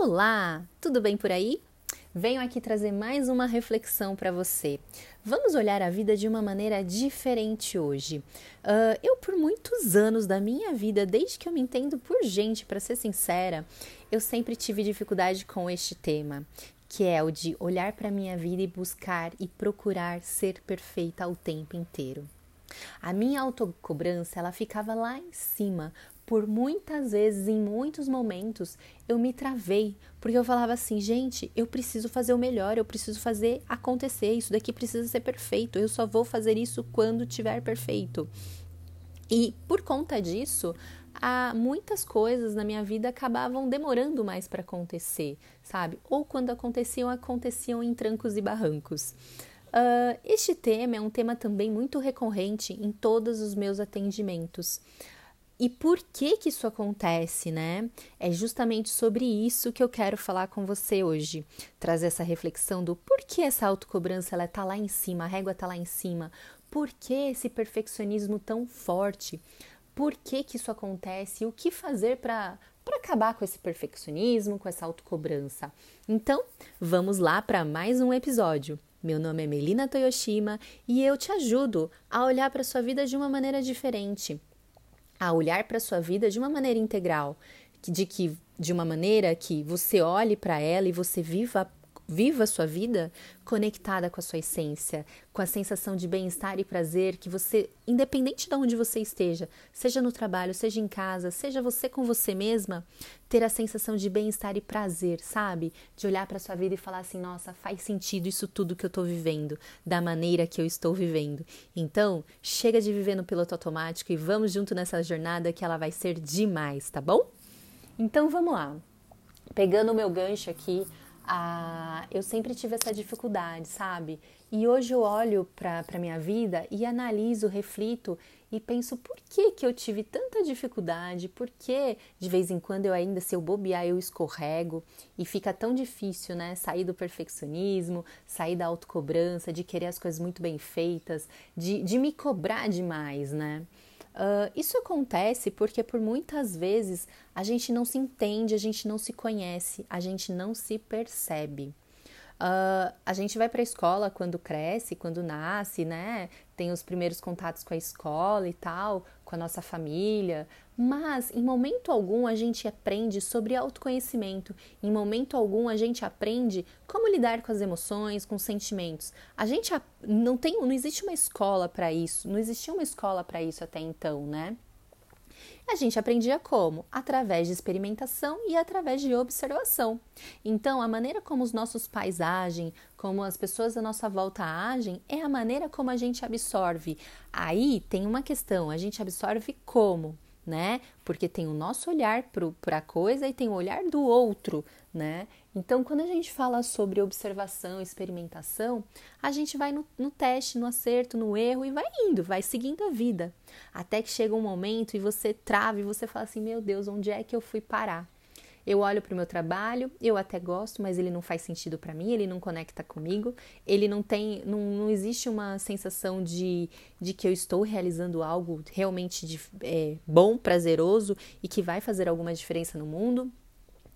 Olá, tudo bem por aí? Venho aqui trazer mais uma reflexão para você. Vamos olhar a vida de uma maneira diferente hoje. Uh, eu, por muitos anos da minha vida, desde que eu me entendo por gente, para ser sincera, eu sempre tive dificuldade com este tema, que é o de olhar para minha vida e buscar e procurar ser perfeita o tempo inteiro. A minha autocobrança, ela ficava lá em cima, por muitas vezes, em muitos momentos, eu me travei, porque eu falava assim, gente, eu preciso fazer o melhor, eu preciso fazer acontecer, isso daqui precisa ser perfeito, eu só vou fazer isso quando tiver perfeito. E por conta disso, há muitas coisas na minha vida acabavam demorando mais para acontecer, sabe? Ou quando aconteciam, aconteciam em trancos e barrancos. Uh, este tema é um tema também muito recorrente em todos os meus atendimentos. E por que que isso acontece, né? É justamente sobre isso que eu quero falar com você hoje. Trazer essa reflexão do por que essa autocobrança ela tá lá em cima, a régua tá lá em cima. Por que esse perfeccionismo tão forte? Por que que isso acontece? E o que fazer para para acabar com esse perfeccionismo, com essa autocobrança. Então, vamos lá para mais um episódio. Meu nome é Melina Toyoshima e eu te ajudo a olhar para sua vida de uma maneira diferente a olhar para a sua vida de uma maneira integral, de que de uma maneira que você olhe para ela e você viva viva a sua vida conectada com a sua essência, com a sensação de bem-estar e prazer que você, independente de onde você esteja, seja no trabalho, seja em casa, seja você com você mesma, ter a sensação de bem-estar e prazer, sabe? De olhar para sua vida e falar assim: "Nossa, faz sentido isso tudo que eu estou vivendo, da maneira que eu estou vivendo". Então, chega de viver no piloto automático e vamos junto nessa jornada que ela vai ser demais, tá bom? Então, vamos lá. Pegando o meu gancho aqui, ah, eu sempre tive essa dificuldade, sabe? E hoje eu olho para a minha vida e analiso, reflito e penso por que, que eu tive tanta dificuldade, por que de vez em quando eu ainda, se eu bobear, eu escorrego e fica tão difícil, né? Sair do perfeccionismo, sair da autocobrança, de querer as coisas muito bem feitas, de, de me cobrar demais, né? Uh, isso acontece porque por muitas vezes a gente não se entende, a gente não se conhece, a gente não se percebe. Uh, a gente vai para a escola quando cresce, quando nasce, né? Tem os primeiros contatos com a escola e tal, com a nossa família, mas em momento algum a gente aprende sobre autoconhecimento, em momento algum a gente aprende como lidar com as emoções, com os sentimentos. A gente não tem, não existe uma escola para isso, não existia uma escola para isso até então, né? A gente aprendia como? Através de experimentação e através de observação. Então, a maneira como os nossos pais agem, como as pessoas à nossa volta agem, é a maneira como a gente absorve. Aí tem uma questão: a gente absorve como? Né? Porque tem o nosso olhar para a coisa e tem o olhar do outro, né? Então, quando a gente fala sobre observação, experimentação, a gente vai no, no, teste, no acerto, no erro e vai indo, vai seguindo a vida. Até que chega um momento e você trava e você fala assim: meu Deus, onde é que eu fui parar? Eu olho para o meu trabalho, eu até gosto, mas ele não faz sentido para mim, ele não conecta comigo, ele não tem, não, não existe uma sensação de, de que eu estou realizando algo realmente de, é, bom, prazeroso e que vai fazer alguma diferença no mundo.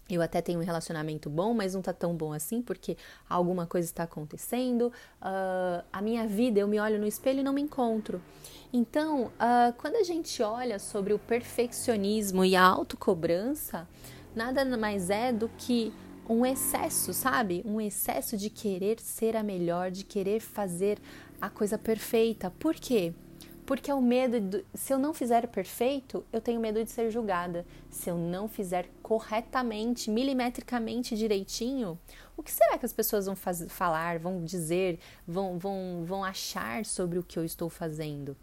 Eu até tenho um relacionamento bom, mas não tá tão bom assim porque alguma coisa está acontecendo. Uh, a minha vida, eu me olho no espelho e não me encontro. Então, uh, quando a gente olha sobre o perfeccionismo e a autocobrança, nada mais é do que um excesso, sabe? Um excesso de querer ser a melhor, de querer fazer a coisa perfeita. Por quê? Porque é o medo, de, se eu não fizer perfeito, eu tenho medo de ser julgada. Se eu não fizer corretamente, milimetricamente direitinho, o que será que as pessoas vão faz, falar, vão dizer, vão, vão, vão achar sobre o que eu estou fazendo?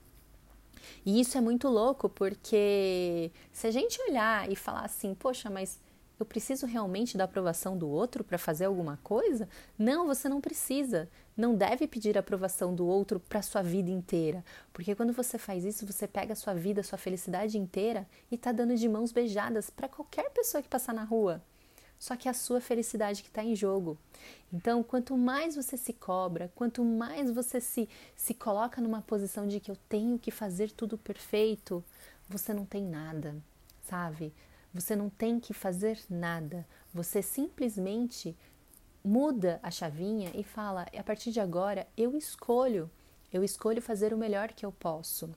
E isso é muito louco, porque se a gente olhar e falar assim, poxa, mas eu preciso realmente da aprovação do outro para fazer alguma coisa? Não, você não precisa. Não deve pedir a aprovação do outro para sua vida inteira, porque quando você faz isso, você pega a sua vida, a sua felicidade inteira e está dando de mãos beijadas para qualquer pessoa que passar na rua. Só que é a sua felicidade que está em jogo. Então, quanto mais você se cobra, quanto mais você se, se coloca numa posição de que eu tenho que fazer tudo perfeito, você não tem nada, sabe? Você não tem que fazer nada. Você simplesmente muda a chavinha e fala: a partir de agora eu escolho, eu escolho fazer o melhor que eu posso.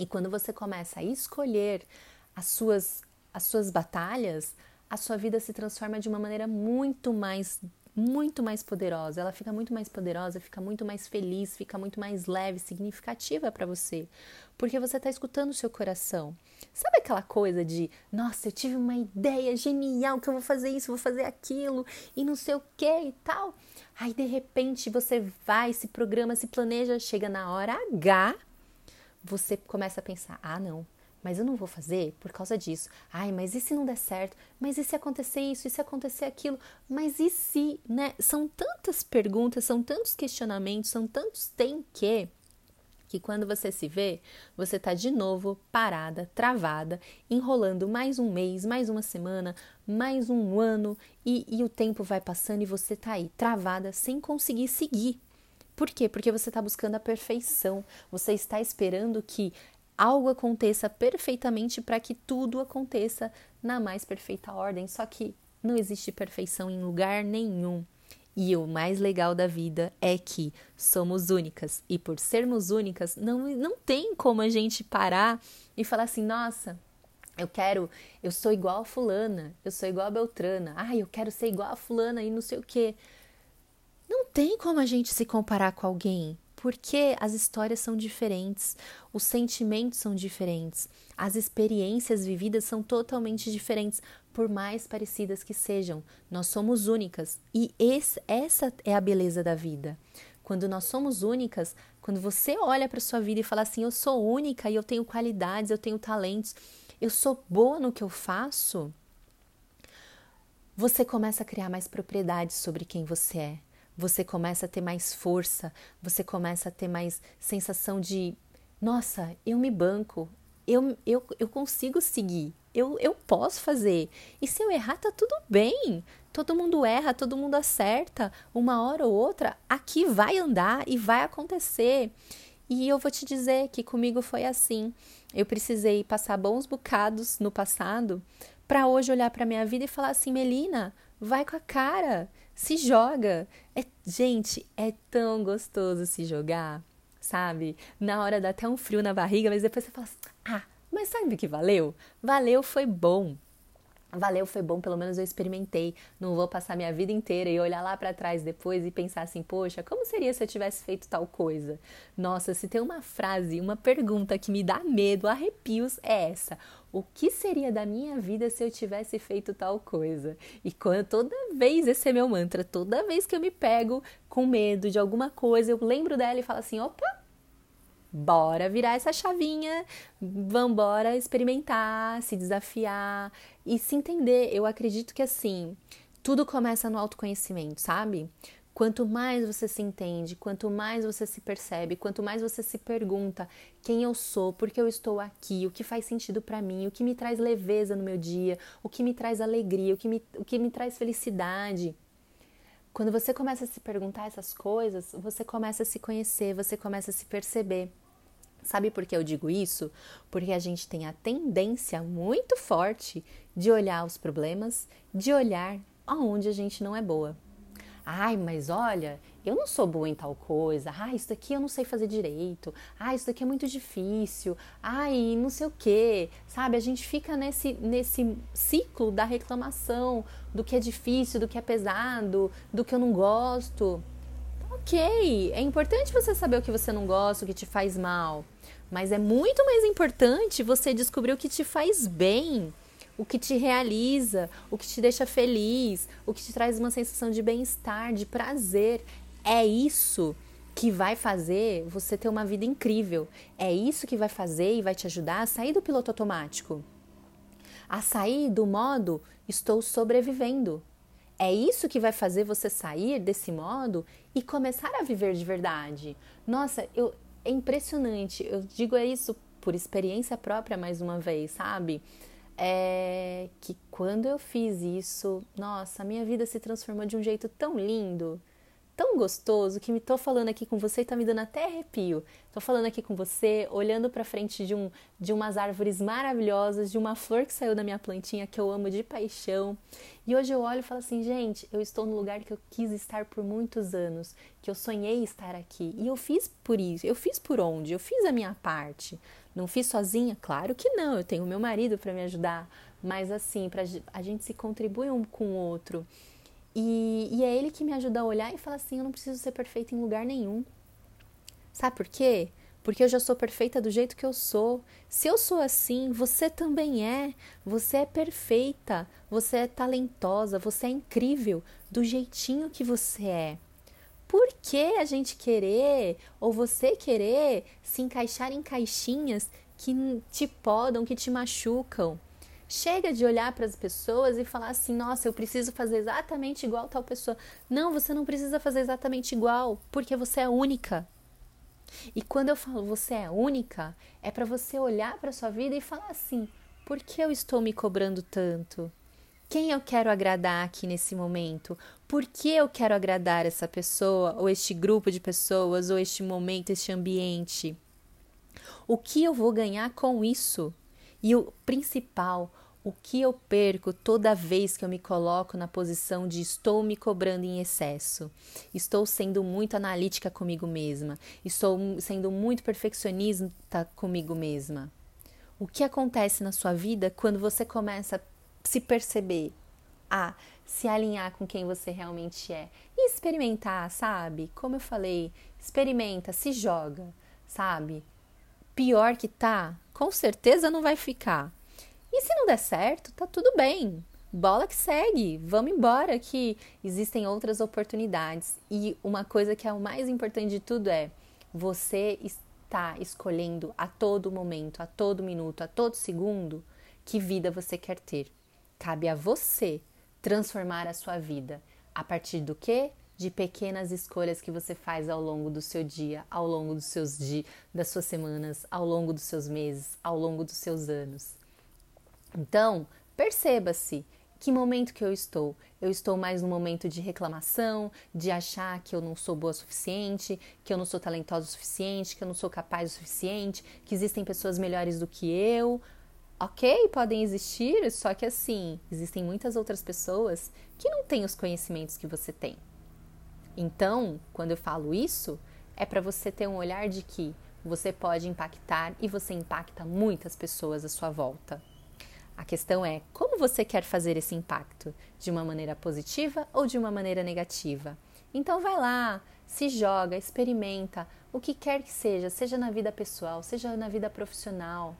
E quando você começa a escolher as suas, as suas batalhas, a sua vida se transforma de uma maneira muito mais muito mais poderosa, ela fica muito mais poderosa, fica muito mais feliz, fica muito mais leve, significativa para você, porque você está escutando o seu coração. Sabe aquela coisa de, nossa, eu tive uma ideia genial que eu vou fazer isso, vou fazer aquilo e não sei o que e tal. Aí de repente você vai, se programa, se planeja, chega na hora H, você começa a pensar: ah, não, mas eu não vou fazer por causa disso. Ai, mas e se não der certo? Mas e se acontecer isso? E se acontecer aquilo? Mas e se, né? São tantas perguntas, são tantos questionamentos, são tantos tem que que quando você se vê, você tá de novo parada, travada, enrolando mais um mês, mais uma semana, mais um ano e, e o tempo vai passando e você tá aí travada sem conseguir seguir. Por quê? Porque você está buscando a perfeição, você está esperando que algo aconteça perfeitamente para que tudo aconteça na mais perfeita ordem. Só que não existe perfeição em lugar nenhum. E o mais legal da vida é que somos únicas. E por sermos únicas, não, não tem como a gente parar e falar assim: nossa, eu quero, eu sou igual a Fulana, eu sou igual a Beltrana, ai, eu quero ser igual a Fulana e não sei o quê. Não tem como a gente se comparar com alguém porque as histórias são diferentes, os sentimentos são diferentes, as experiências vividas são totalmente diferentes, por mais parecidas que sejam. Nós somos únicas e esse, essa é a beleza da vida. Quando nós somos únicas, quando você olha para sua vida e fala assim: eu sou única e eu tenho qualidades, eu tenho talentos, eu sou boa no que eu faço, você começa a criar mais propriedades sobre quem você é você começa a ter mais força, você começa a ter mais sensação de: nossa, eu me banco, eu, eu, eu consigo seguir, eu, eu posso fazer. E se eu errar, tá tudo bem. Todo mundo erra, todo mundo acerta. Uma hora ou outra, aqui vai andar e vai acontecer. E eu vou te dizer que comigo foi assim. Eu precisei passar bons bocados no passado para hoje olhar para minha vida e falar assim: Melina, vai com a cara se joga. É, gente, é tão gostoso se jogar, sabe? Na hora dá até um frio na barriga, mas depois você fala assim, ah, mas sabe o que valeu? Valeu, foi bom. Valeu, foi bom, pelo menos eu experimentei. Não vou passar minha vida inteira e olhar lá para trás depois e pensar assim, poxa, como seria se eu tivesse feito tal coisa? Nossa, se tem uma frase, uma pergunta que me dá medo, arrepios, é essa. O que seria da minha vida se eu tivesse feito tal coisa? E quando, toda vez, esse é meu mantra, toda vez que eu me pego com medo de alguma coisa, eu lembro dela e falo assim: opa, bora virar essa chavinha, vambora experimentar, se desafiar e se entender. Eu acredito que assim, tudo começa no autoconhecimento, sabe? Quanto mais você se entende, quanto mais você se percebe, quanto mais você se pergunta quem eu sou, por que eu estou aqui, o que faz sentido para mim, o que me traz leveza no meu dia, o que me traz alegria, o que me, o que me traz felicidade. Quando você começa a se perguntar essas coisas, você começa a se conhecer, você começa a se perceber. Sabe por que eu digo isso? Porque a gente tem a tendência muito forte de olhar os problemas, de olhar aonde a gente não é boa. Ai, mas olha, eu não sou boa em tal coisa. Ah, isso daqui eu não sei fazer direito. Ah, isso daqui é muito difícil. Ai, não sei o quê. Sabe? A gente fica nesse, nesse ciclo da reclamação, do que é difícil, do que é pesado, do que eu não gosto. Ok, é importante você saber o que você não gosta, o que te faz mal. Mas é muito mais importante você descobrir o que te faz bem o que te realiza, o que te deixa feliz, o que te traz uma sensação de bem-estar, de prazer. É isso que vai fazer você ter uma vida incrível. É isso que vai fazer e vai te ajudar a sair do piloto automático. A sair do modo estou sobrevivendo. É isso que vai fazer você sair desse modo e começar a viver de verdade. Nossa, eu, é impressionante. Eu digo isso por experiência própria mais uma vez, sabe? é que quando eu fiz isso, nossa, minha vida se transformou de um jeito tão lindo, tão gostoso que me tô falando aqui com você e tá me dando até arrepio. Tô falando aqui com você, olhando para frente de um de umas árvores maravilhosas, de uma flor que saiu da minha plantinha que eu amo de paixão. E hoje eu olho e falo assim, gente, eu estou no lugar que eu quis estar por muitos anos, que eu sonhei estar aqui. E eu fiz por isso. Eu fiz por onde? Eu fiz a minha parte. Não fiz sozinha? Claro que não. Eu tenho meu marido para me ajudar, mas assim, para a gente se contribui um com o outro. E, e é ele que me ajuda a olhar e falar assim: eu não preciso ser perfeita em lugar nenhum. Sabe por quê? Porque eu já sou perfeita do jeito que eu sou. Se eu sou assim, você também é. Você é perfeita, você é talentosa, você é incrível do jeitinho que você é. Por que a gente querer, ou você querer, se encaixar em caixinhas que te podam, que te machucam? Chega de olhar para as pessoas e falar assim: nossa, eu preciso fazer exatamente igual tal pessoa. Não, você não precisa fazer exatamente igual, porque você é única. E quando eu falo você é única, é para você olhar para sua vida e falar assim: por que eu estou me cobrando tanto? Quem eu quero agradar aqui nesse momento? Por que eu quero agradar essa pessoa, ou este grupo de pessoas, ou este momento, este ambiente? O que eu vou ganhar com isso? E o principal, o que eu perco toda vez que eu me coloco na posição de estou me cobrando em excesso, estou sendo muito analítica comigo mesma, estou sendo muito perfeccionista comigo mesma. O que acontece na sua vida quando você começa a se perceber, a se alinhar com quem você realmente é e experimentar, sabe? Como eu falei, experimenta, se joga, sabe? Pior que tá, com certeza não vai ficar. E se não der certo, tá tudo bem. Bola que segue, vamos embora que existem outras oportunidades. E uma coisa que é o mais importante de tudo é você está escolhendo a todo momento, a todo minuto, a todo segundo que vida você quer ter. Cabe a você transformar a sua vida a partir do que? De pequenas escolhas que você faz ao longo do seu dia, ao longo dos seus dias, das suas semanas, ao longo dos seus meses, ao longo dos seus anos. Então, perceba-se que momento que eu estou? Eu estou mais no momento de reclamação, de achar que eu não sou boa o suficiente, que eu não sou talentosa o suficiente, que eu não sou capaz o suficiente, que existem pessoas melhores do que eu. Ok, podem existir, só que assim, existem muitas outras pessoas que não têm os conhecimentos que você tem. Então, quando eu falo isso, é para você ter um olhar de que você pode impactar e você impacta muitas pessoas à sua volta. A questão é como você quer fazer esse impacto, de uma maneira positiva ou de uma maneira negativa. Então vai lá, se joga, experimenta o que quer que seja, seja na vida pessoal, seja na vida profissional.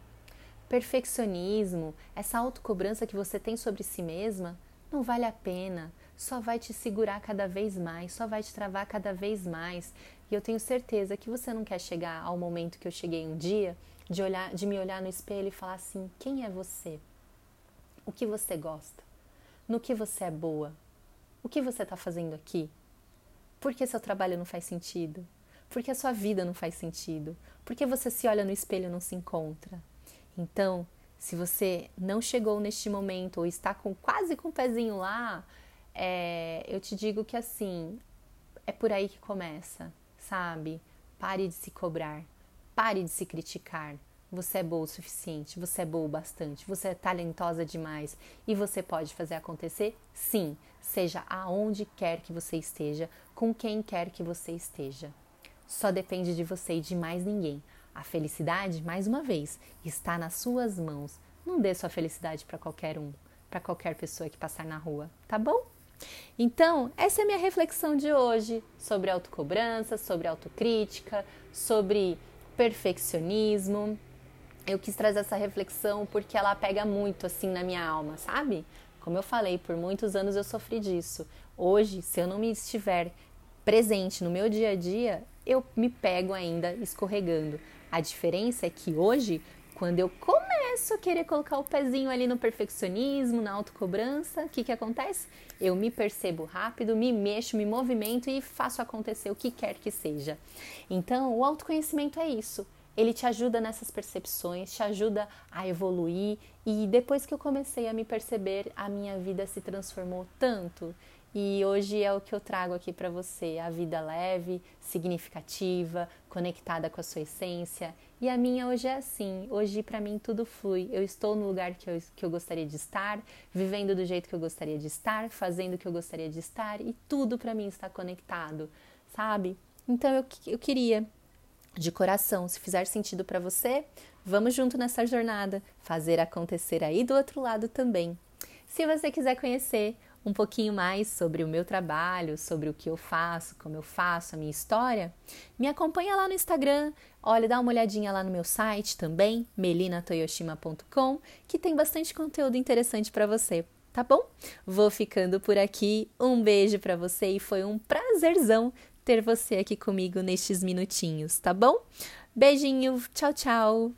Perfeccionismo, essa autocobrança que você tem sobre si mesma, não vale a pena, só vai te segurar cada vez mais, só vai te travar cada vez mais. E eu tenho certeza que você não quer chegar ao momento que eu cheguei um dia, de olhar, de me olhar no espelho e falar assim: quem é você? O que você gosta, no que você é boa, o que você está fazendo aqui, por que seu trabalho não faz sentido, por que a sua vida não faz sentido, por que você se olha no espelho e não se encontra. Então, se você não chegou neste momento ou está com quase com o pezinho lá, é, eu te digo que assim é por aí que começa, sabe? Pare de se cobrar, pare de se criticar, você é boa o suficiente, você é boa o bastante, você é talentosa demais e você pode fazer acontecer? Sim, seja aonde quer que você esteja, com quem quer que você esteja. Só depende de você e de mais ninguém. A felicidade, mais uma vez, está nas suas mãos. Não dê sua felicidade para qualquer um, para qualquer pessoa que passar na rua, tá bom? Então, essa é a minha reflexão de hoje sobre autocobrança, sobre autocrítica, sobre perfeccionismo eu quis trazer essa reflexão porque ela pega muito assim na minha alma, sabe? Como eu falei, por muitos anos eu sofri disso. Hoje, se eu não me estiver presente no meu dia a dia, eu me pego ainda escorregando. A diferença é que hoje, quando eu começo a querer colocar o pezinho ali no perfeccionismo, na autocobrança, o que, que acontece? Eu me percebo rápido, me mexo, me movimento e faço acontecer o que quer que seja. Então, o autoconhecimento é isso ele te ajuda nessas percepções, te ajuda a evoluir. E depois que eu comecei a me perceber, a minha vida se transformou tanto. E hoje é o que eu trago aqui para você, a vida leve, significativa, conectada com a sua essência. E a minha hoje é assim. Hoje para mim tudo flui. Eu estou no lugar que eu, que eu gostaria de estar, vivendo do jeito que eu gostaria de estar, fazendo o que eu gostaria de estar e tudo para mim está conectado, sabe? Então eu, eu queria de coração, se fizer sentido para você, vamos junto nessa jornada, fazer acontecer aí do outro lado também. Se você quiser conhecer um pouquinho mais sobre o meu trabalho, sobre o que eu faço, como eu faço, a minha história, me acompanha lá no Instagram. Olha, dá uma olhadinha lá no meu site também, melinatoyoshima.com, que tem bastante conteúdo interessante para você, tá bom? Vou ficando por aqui. Um beijo para você e foi um prazerzão ter você aqui comigo nestes minutinhos, tá bom? Beijinho, tchau, tchau.